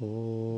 Текст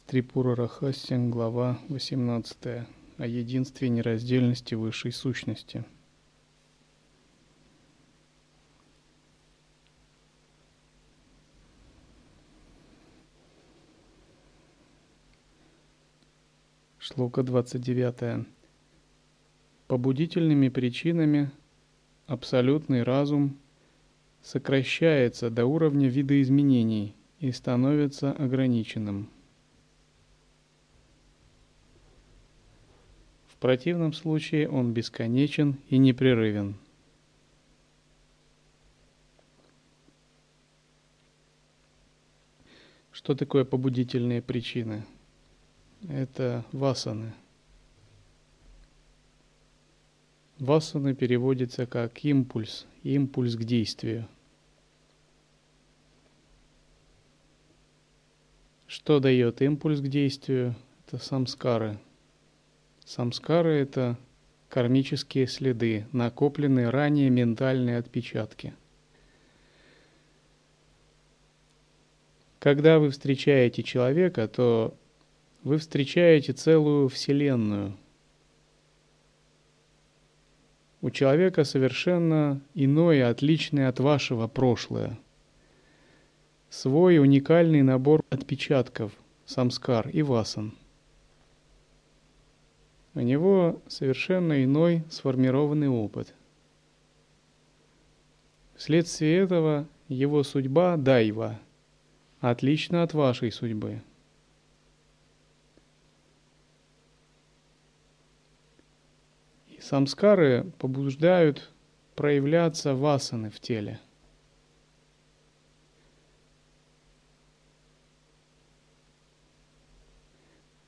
Трипура Рахасин, глава 18. О единстве нераздельности высшей сущности. Шлока 29. Побудительными причинами абсолютный разум сокращается до уровня видоизменений и становится ограниченным – противном случае он бесконечен и непрерывен. Что такое побудительные причины? Это васаны. Васаны переводится как импульс, импульс к действию. Что дает импульс к действию? Это самскары – Самскары – это кармические следы, накопленные ранее ментальные отпечатки. Когда вы встречаете человека, то вы встречаете целую вселенную. У человека совершенно иное, отличное от вашего прошлое. Свой уникальный набор отпечатков, самскар и васан – у него совершенно иной сформированный опыт. Вследствие этого его судьба дайва отлична от вашей судьбы. И самскары побуждают проявляться васаны в теле.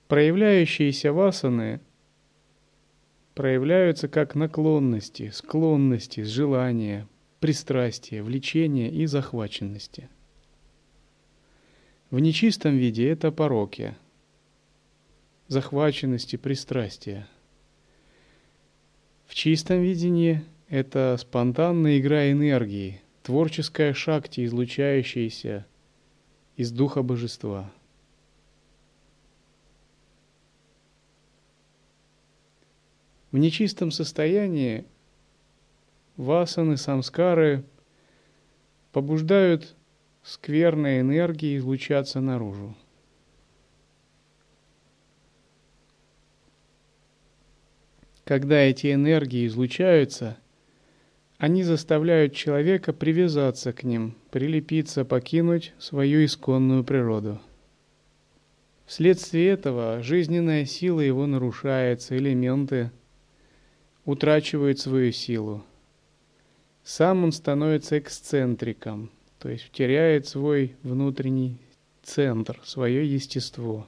Проявляющиеся васаны проявляются как наклонности, склонности, желания, пристрастия, влечения и захваченности. В нечистом виде это пороки, захваченности, пристрастия. В чистом видении это спонтанная игра энергии, творческая шакти, излучающаяся из духа божества – В нечистом состоянии васаны, самскары побуждают скверные энергии излучаться наружу. Когда эти энергии излучаются, они заставляют человека привязаться к ним, прилепиться, покинуть свою исконную природу. Вследствие этого жизненная сила его нарушается, элементы – утрачивает свою силу. Сам он становится эксцентриком, то есть теряет свой внутренний центр, свое естество.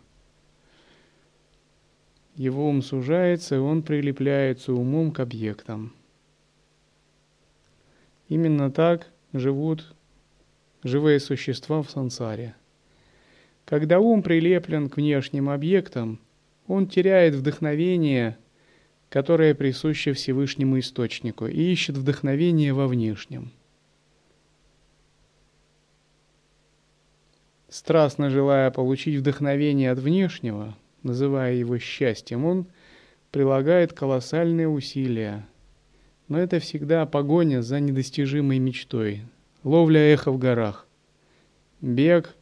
Его ум сужается, и он прилепляется умом к объектам. Именно так живут живые существа в сансаре. Когда ум прилеплен к внешним объектам, он теряет вдохновение – которое присуще Всевышнему Источнику и ищет вдохновение во внешнем. Страстно желая получить вдохновение от внешнего, называя его счастьем, он прилагает колоссальные усилия. Но это всегда погоня за недостижимой мечтой, ловля эхо в горах, бег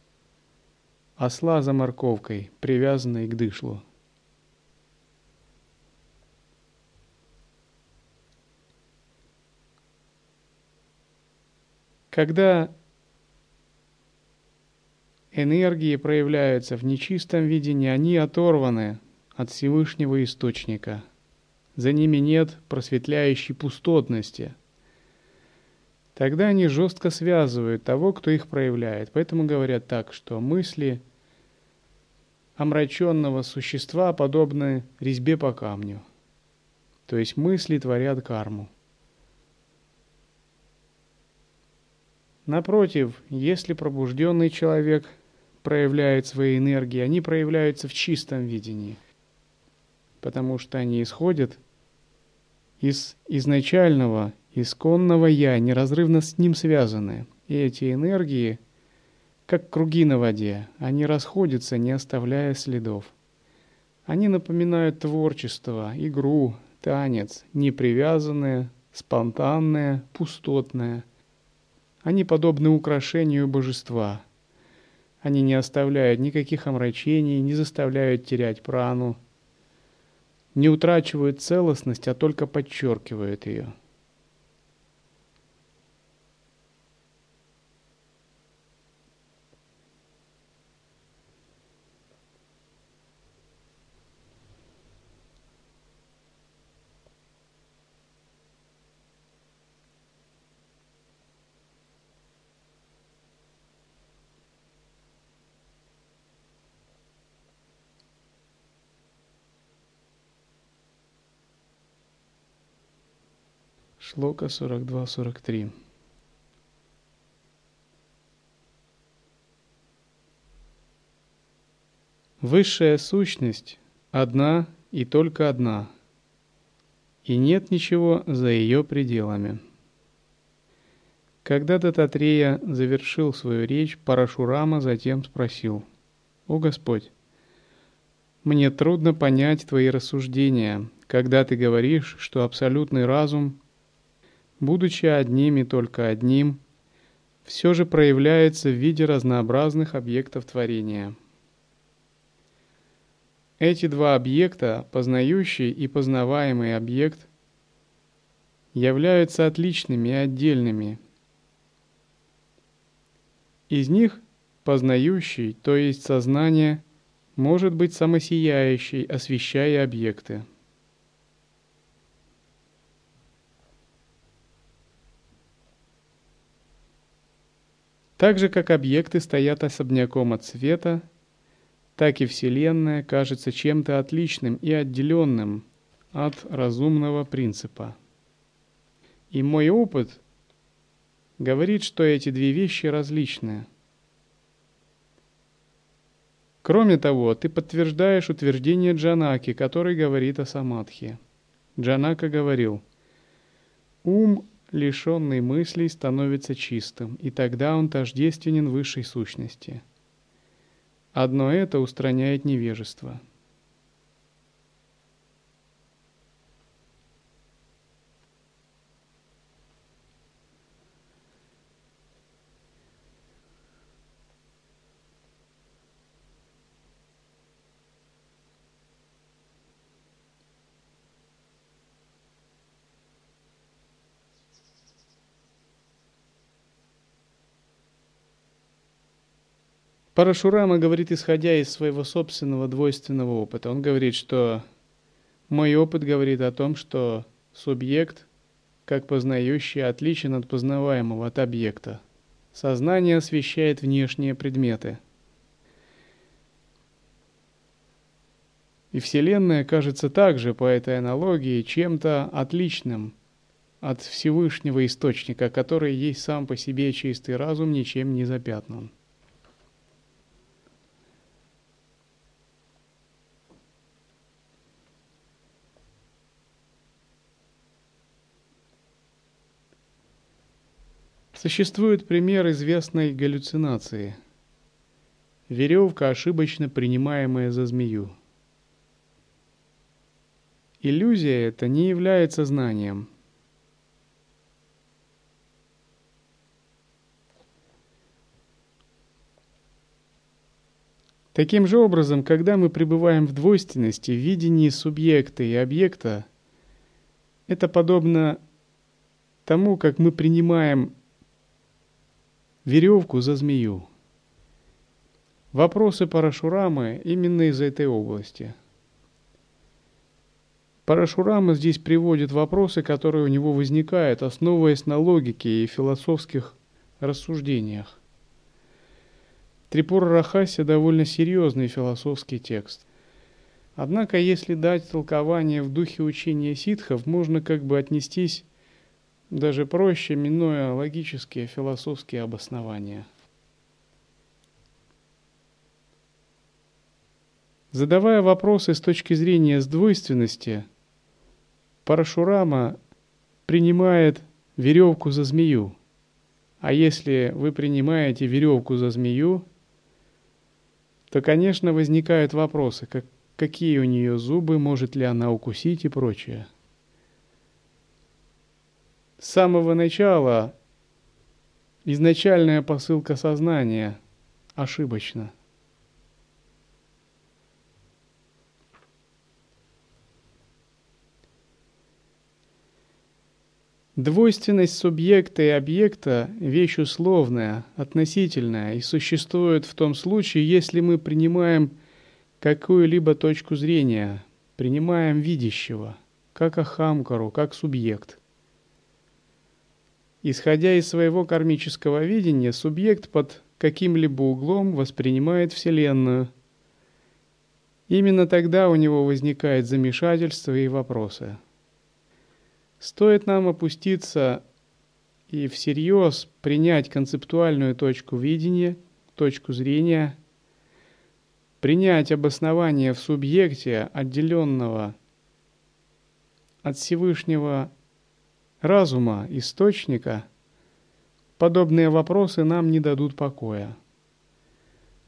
осла за морковкой, привязанной к дышлу. Когда энергии проявляются в нечистом видении, они оторваны от Всевышнего Источника. За ними нет просветляющей пустотности. Тогда они жестко связывают того, кто их проявляет. Поэтому говорят так, что мысли омраченного существа подобны резьбе по камню. То есть мысли творят карму. Напротив, если пробужденный человек проявляет свои энергии, они проявляются в чистом видении, потому что они исходят из изначального, исконного «я», неразрывно с ним связаны. И эти энергии, как круги на воде, они расходятся, не оставляя следов. Они напоминают творчество, игру, танец, непривязанное, спонтанное, пустотное – они подобны украшению божества. Они не оставляют никаких омрачений, не заставляют терять прану, не утрачивают целостность, а только подчеркивают ее. Шлока 42-43. Высшая сущность одна и только одна, и нет ничего за ее пределами. Когда Дататрея завершил свою речь, Парашурама затем спросил, «О Господь, мне трудно понять твои рассуждения, когда ты говоришь, что абсолютный разум будучи одним и только одним, все же проявляется в виде разнообразных объектов творения. Эти два объекта, познающий и познаваемый объект, являются отличными и отдельными. Из них познающий, то есть сознание, может быть самосияющий, освещая объекты. Так же, как объекты стоят особняком от света, так и Вселенная кажется чем-то отличным и отделенным от разумного принципа. И мой опыт говорит, что эти две вещи различны. Кроме того, ты подтверждаешь утверждение Джанаки, который говорит о самадхи. Джанака говорил, «Ум лишенный мыслей, становится чистым, и тогда он тождественен высшей сущности. Одно это устраняет невежество – Парашурама говорит, исходя из своего собственного двойственного опыта. Он говорит, что мой опыт говорит о том, что субъект, как познающий, отличен от познаваемого, от объекта. Сознание освещает внешние предметы. И Вселенная кажется также, по этой аналогии, чем-то отличным от Всевышнего Источника, который есть сам по себе чистый разум, ничем не запятнан. Существует пример известной галлюцинации. Веревка, ошибочно принимаемая за змею. Иллюзия это не является знанием. Таким же образом, когда мы пребываем в двойственности, в видении субъекта и объекта, это подобно тому, как мы принимаем веревку за змею. Вопросы Парашурамы именно из этой области. Парашурама здесь приводит вопросы, которые у него возникают, основываясь на логике и философских рассуждениях. Трипура Рахаси довольно серьезный философский текст. Однако, если дать толкование в духе учения ситхов, можно как бы отнестись даже проще, минуя логические философские обоснования. Задавая вопросы с точки зрения сдвойственности, Парашурама принимает веревку за змею. А если вы принимаете веревку за змею, то, конечно, возникают вопросы, как, какие у нее зубы, может ли она укусить и прочее. С самого начала изначальная посылка сознания ошибочна. Двойственность субъекта и объекта – вещь условная, относительная и существует в том случае, если мы принимаем какую-либо точку зрения, принимаем видящего, как ахамкару, как субъект. Исходя из своего кармического видения, субъект под каким-либо углом воспринимает Вселенную. Именно тогда у него возникает замешательство и вопросы – Стоит нам опуститься и всерьез принять концептуальную точку видения, точку зрения, принять обоснование в субъекте, отделенного от Всевышнего разума, источника, подобные вопросы нам не дадут покоя.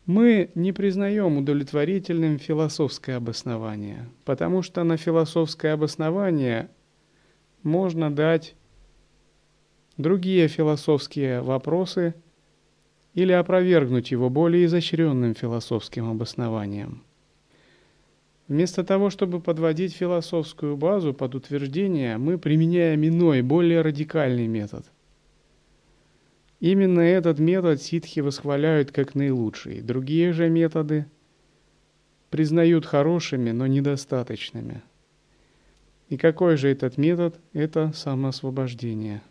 Мы не признаем удовлетворительным философское обоснование, потому что на философское обоснование – можно дать другие философские вопросы или опровергнуть его более изощренным философским обоснованием. Вместо того, чтобы подводить философскую базу под утверждение, мы применяем иной, более радикальный метод. Именно этот метод ситхи восхваляют как наилучший. Другие же методы признают хорошими, но недостаточными – и какой же этот метод? Это самоосвобождение.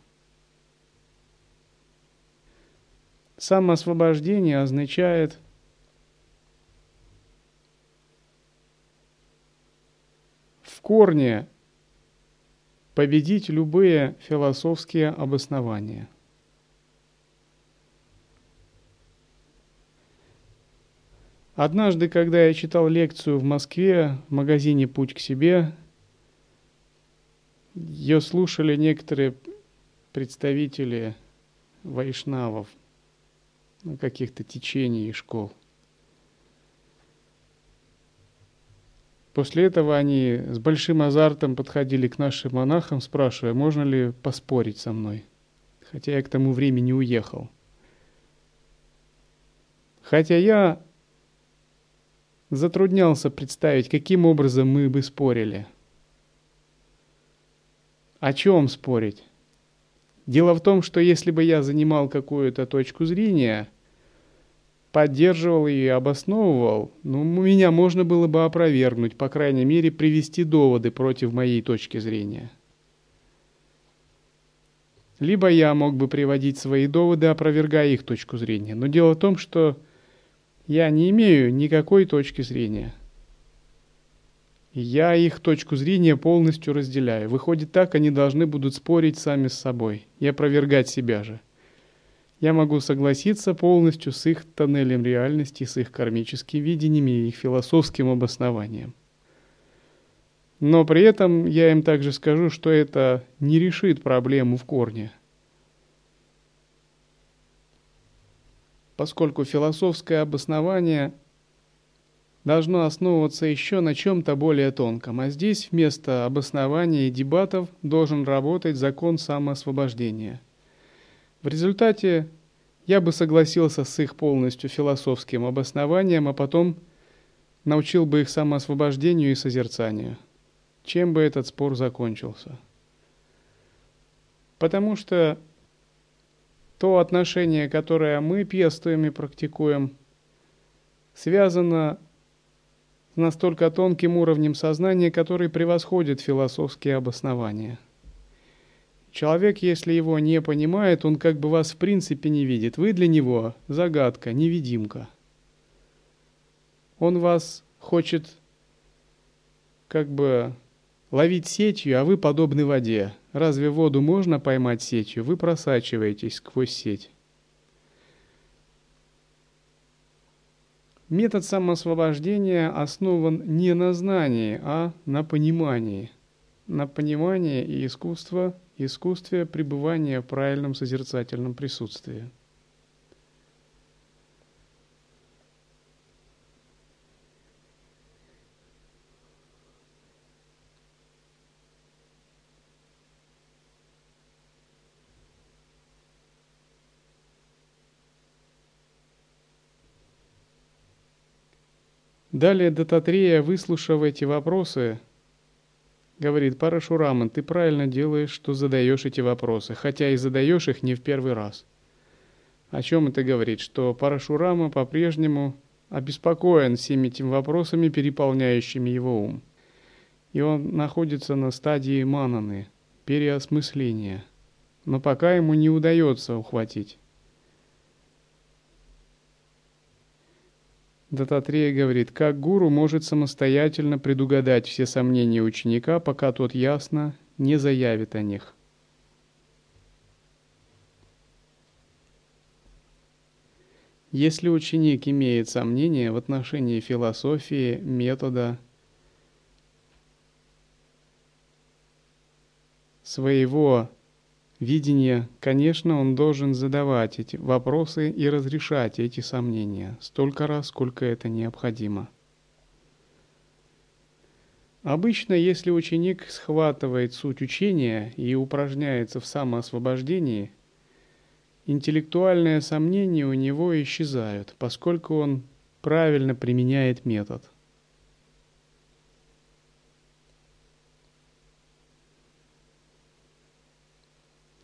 Самоосвобождение означает в корне победить любые философские обоснования. Однажды, когда я читал лекцию в Москве в магазине «Путь к себе», ее слушали некоторые представители вайшнавов, ну, каких-то течений и школ. После этого они с большим азартом подходили к нашим монахам, спрашивая, можно ли поспорить со мной, хотя я к тому времени уехал. Хотя я затруднялся представить, каким образом мы бы спорили – о чем спорить? Дело в том, что если бы я занимал какую-то точку зрения, поддерживал и обосновывал, ну, меня можно было бы опровергнуть, по крайней мере, привести доводы против моей точки зрения. Либо я мог бы приводить свои доводы, опровергая их точку зрения. Но дело в том, что я не имею никакой точки зрения – я их точку зрения полностью разделяю. Выходит так, они должны будут спорить сами с собой и опровергать себя же. Я могу согласиться полностью с их тоннелем реальности, с их кармическим видением и их философским обоснованием. Но при этом я им также скажу, что это не решит проблему в корне. Поскольку философское обоснование – должно основываться еще на чем-то более тонком, а здесь вместо обоснования и дебатов должен работать закон самоосвобождения. В результате я бы согласился с их полностью философским обоснованием, а потом научил бы их самоосвобождению и созерцанию. Чем бы этот спор закончился? Потому что то отношение, которое мы пестуем и практикуем, связано с настолько тонким уровнем сознания, который превосходит философские обоснования. Человек, если его не понимает, он как бы вас в принципе не видит. Вы для него загадка, невидимка. Он вас хочет как бы ловить сетью, а вы подобны воде. Разве воду можно поймать сетью? Вы просачиваетесь сквозь сеть. Метод самоосвобождения основан не на знании, а на понимании. На понимании и искусство, искусстве пребывания в правильном созерцательном присутствии. Далее Дататрея, выслушав эти вопросы, говорит, Парашураман, ты правильно делаешь, что задаешь эти вопросы, хотя и задаешь их не в первый раз. О чем это говорит? Что Парашурама по-прежнему обеспокоен всеми этими вопросами, переполняющими его ум. И он находится на стадии мананы, переосмысления. Но пока ему не удается ухватить. Дататрея говорит, как гуру может самостоятельно предугадать все сомнения ученика, пока тот ясно не заявит о них. Если ученик имеет сомнения в отношении философии, метода, своего видения, конечно, он должен задавать эти вопросы и разрешать эти сомнения столько раз, сколько это необходимо. Обычно, если ученик схватывает суть учения и упражняется в самоосвобождении, интеллектуальные сомнения у него исчезают, поскольку он правильно применяет метод –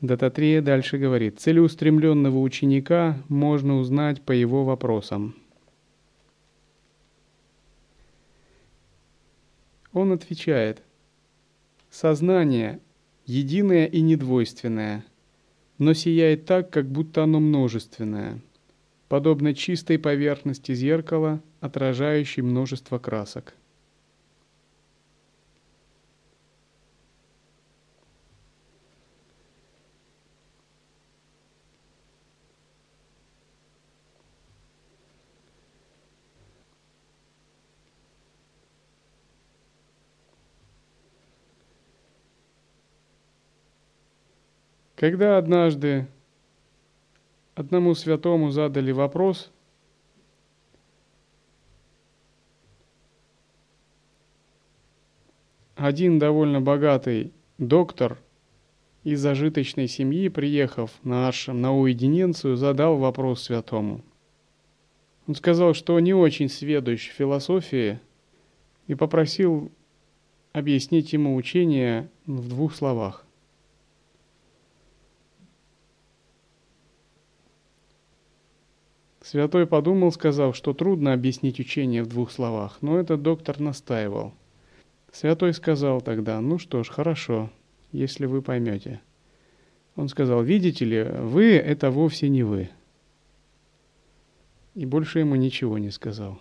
Дататрея дальше говорит, целеустремленного ученика можно узнать по его вопросам. Он отвечает, сознание единое и недвойственное, но сияет так, как будто оно множественное, подобно чистой поверхности зеркала, отражающей множество красок. Когда однажды одному святому задали вопрос, один довольно богатый доктор из зажиточной семьи, приехав на ашрам на уединенцию, задал вопрос святому. Он сказал, что не очень сведущ в философии и попросил объяснить ему учение в двух словах. Святой подумал, сказав, что трудно объяснить учение в двух словах, но этот доктор настаивал. Святой сказал тогда, ну что ж, хорошо, если вы поймете. Он сказал, видите ли, вы – это вовсе не вы. И больше ему ничего не сказал.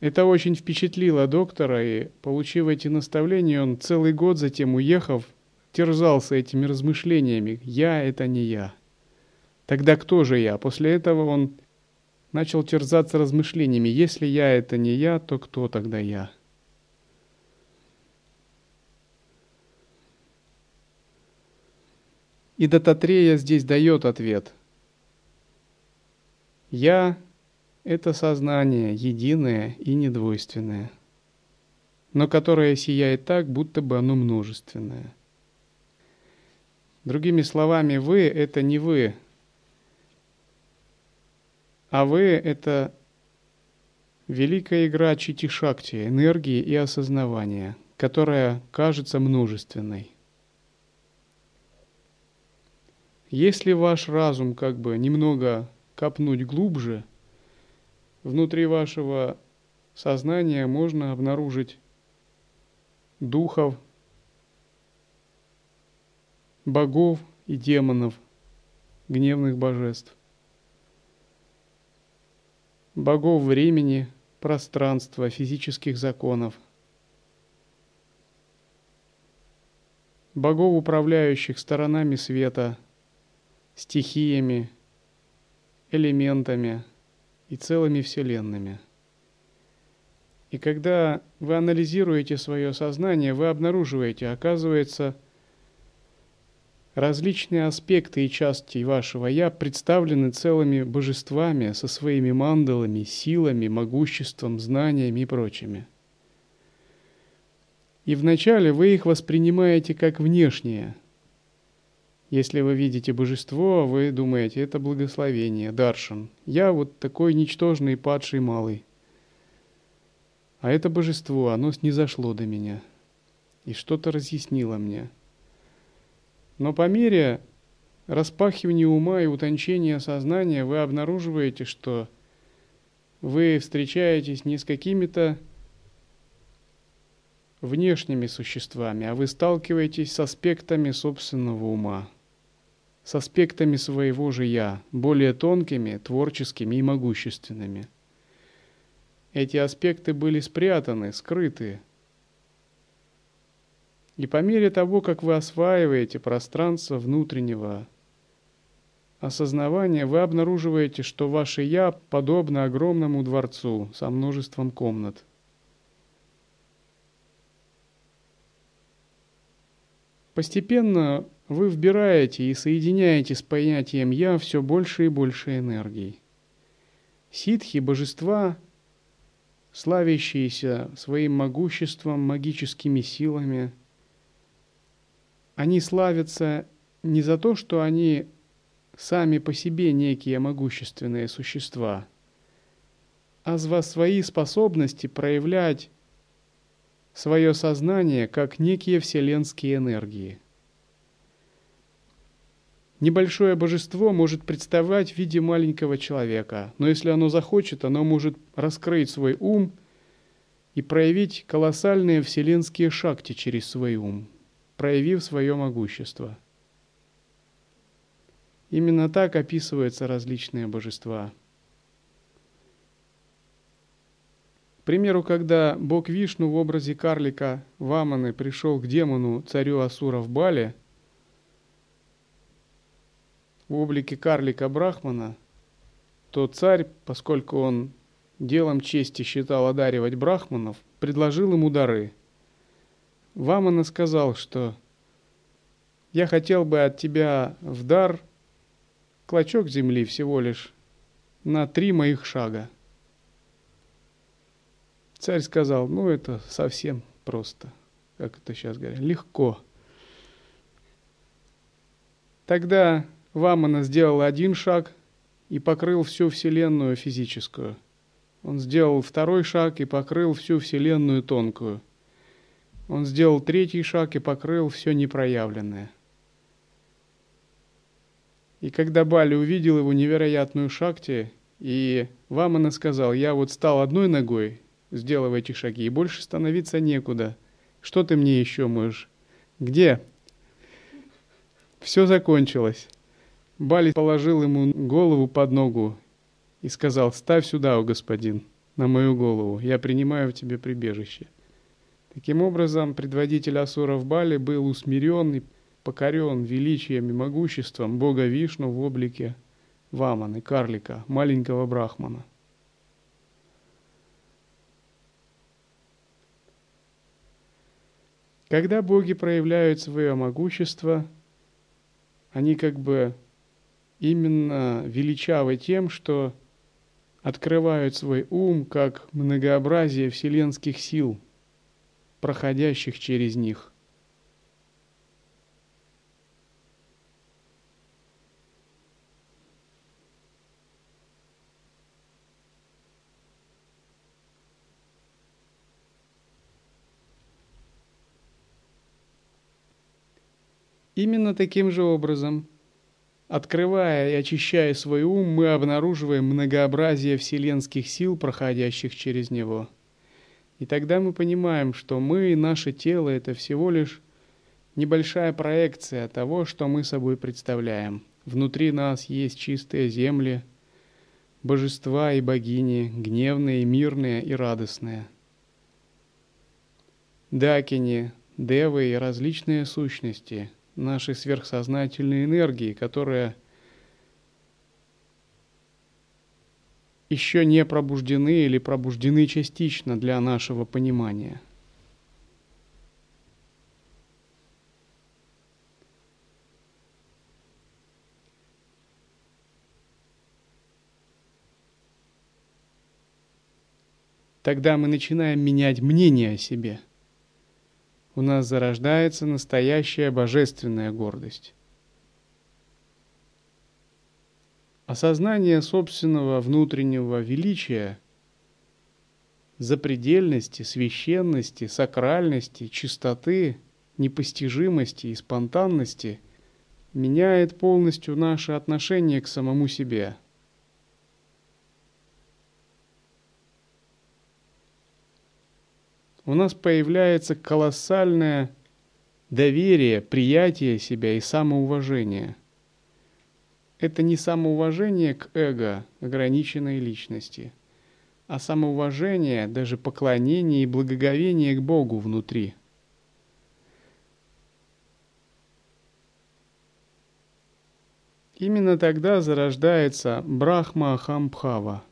Это очень впечатлило доктора, и, получив эти наставления, он целый год затем, уехав, терзался этими размышлениями «я – это не я». Тогда кто же я? После этого он начал терзаться размышлениями «если я – это не я, то кто тогда я?» И Дататрея здесь дает ответ. «Я – это сознание единое и недвойственное, но которое сияет так, будто бы оно множественное – Другими словами, вы — это не вы, а вы — это великая игра чити-шакти, энергии и осознавания, которая кажется множественной. Если ваш разум как бы немного копнуть глубже, внутри вашего сознания можно обнаружить духов, богов и демонов, гневных божеств, богов времени, пространства, физических законов, богов, управляющих сторонами света, стихиями, элементами и целыми вселенными. И когда вы анализируете свое сознание, вы обнаруживаете, оказывается, различные аспекты и части вашего «я» представлены целыми божествами со своими мандалами, силами, могуществом, знаниями и прочими. И вначале вы их воспринимаете как внешние. Если вы видите божество, вы думаете, это благословение, даршан. Я вот такой ничтожный падший малый. А это божество, оно снизошло до меня и что-то разъяснило мне – но по мере распахивания ума и утончения сознания вы обнаруживаете, что вы встречаетесь не с какими-то внешними существами, а вы сталкиваетесь с аспектами собственного ума, с аспектами своего же «я», более тонкими, творческими и могущественными. Эти аспекты были спрятаны, скрыты – и по мере того, как вы осваиваете пространство внутреннего осознавания, вы обнаруживаете, что ваше «я» подобно огромному дворцу со множеством комнат. Постепенно вы вбираете и соединяете с понятием «я» все больше и больше энергий. Ситхи – божества, славящиеся своим могуществом, магическими силами – они славятся не за то, что они сами по себе некие могущественные существа, а за свои способности проявлять свое сознание как некие вселенские энергии. Небольшое божество может представлять в виде маленького человека, но если оно захочет, оно может раскрыть свой ум и проявить колоссальные вселенские шакти через свой ум – проявив свое могущество. Именно так описываются различные божества. К примеру, когда бог Вишну в образе карлика Ваманы пришел к демону, царю Асуров Бале, в облике карлика Брахмана, то царь, поскольку он делом чести считал одаривать брахманов, предложил ему дары – Вамана сказал, что я хотел бы от тебя в дар клочок земли всего лишь на три моих шага. Царь сказал, ну это совсем просто, как это сейчас говорят, легко. Тогда Вамана сделал один шаг и покрыл всю Вселенную физическую. Он сделал второй шаг и покрыл всю Вселенную тонкую – он сделал третий шаг и покрыл все непроявленное. И когда Бали увидел его невероятную шакти, и Вамана сказал, я вот стал одной ногой, сделав эти шаги, и больше становиться некуда. Что ты мне еще можешь? Где? Все закончилось. Бали положил ему голову под ногу и сказал, ставь сюда, о господин, на мою голову, я принимаю в тебе прибежище. Таким образом, предводитель асуров Бали был усмирен и покорен величием и могуществом бога Вишну в облике Ваманы, карлика, маленького брахмана. Когда боги проявляют свое могущество, они как бы именно величавы тем, что открывают свой ум как многообразие вселенских сил – проходящих через них. Именно таким же образом, открывая и очищая свой ум, мы обнаруживаем многообразие вселенских сил, проходящих через него. И тогда мы понимаем, что мы и наше тело – это всего лишь небольшая проекция того, что мы собой представляем. Внутри нас есть чистые земли, божества и богини, гневные, мирные и радостные. Дакини, девы и различные сущности, наши сверхсознательные энергии, которые еще не пробуждены или пробуждены частично для нашего понимания – Тогда мы начинаем менять мнение о себе. У нас зарождается настоящая божественная гордость. Осознание собственного внутреннего величия, запредельности, священности, сакральности, чистоты, непостижимости и спонтанности меняет полностью наше отношение к самому себе – у нас появляется колоссальное доверие, приятие себя и самоуважение. Это не самоуважение к эго, ограниченной личности, а самоуважение, даже поклонение и благоговение к Богу внутри. Именно тогда зарождается Брахма Ахамбхава –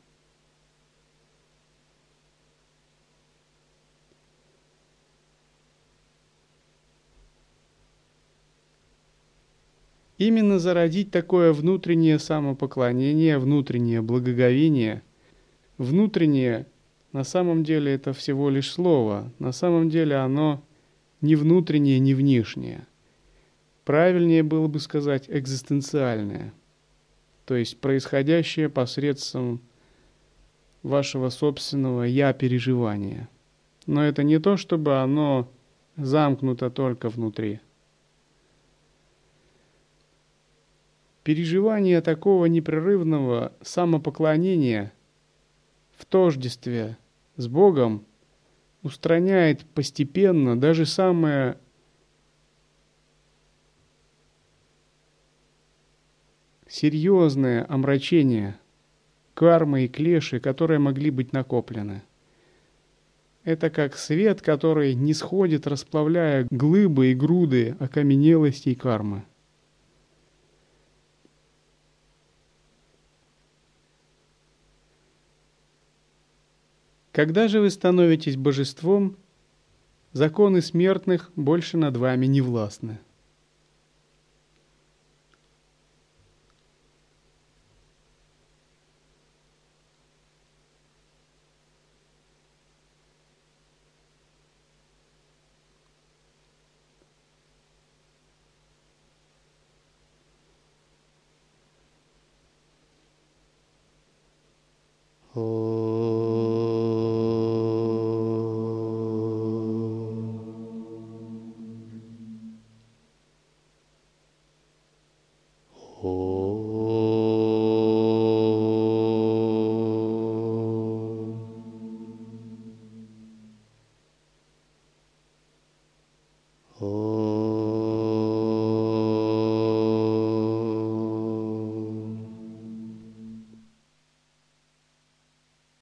Именно зародить такое внутреннее самопоклонение, внутреннее благоговение, внутреннее, на самом деле это всего лишь слово, на самом деле оно не внутреннее, не внешнее. Правильнее было бы сказать экзистенциальное, то есть происходящее посредством вашего собственного «я-переживания». Но это не то, чтобы оно замкнуто только внутри – Переживание такого непрерывного самопоклонения в тождестве с Богом устраняет постепенно даже самое серьезное омрачение кармы и клеши, которые могли быть накоплены. Это как свет, который не сходит, расплавляя глыбы и груды окаменелостей кармы. Когда же вы становитесь божеством, законы смертных больше над вами не властны.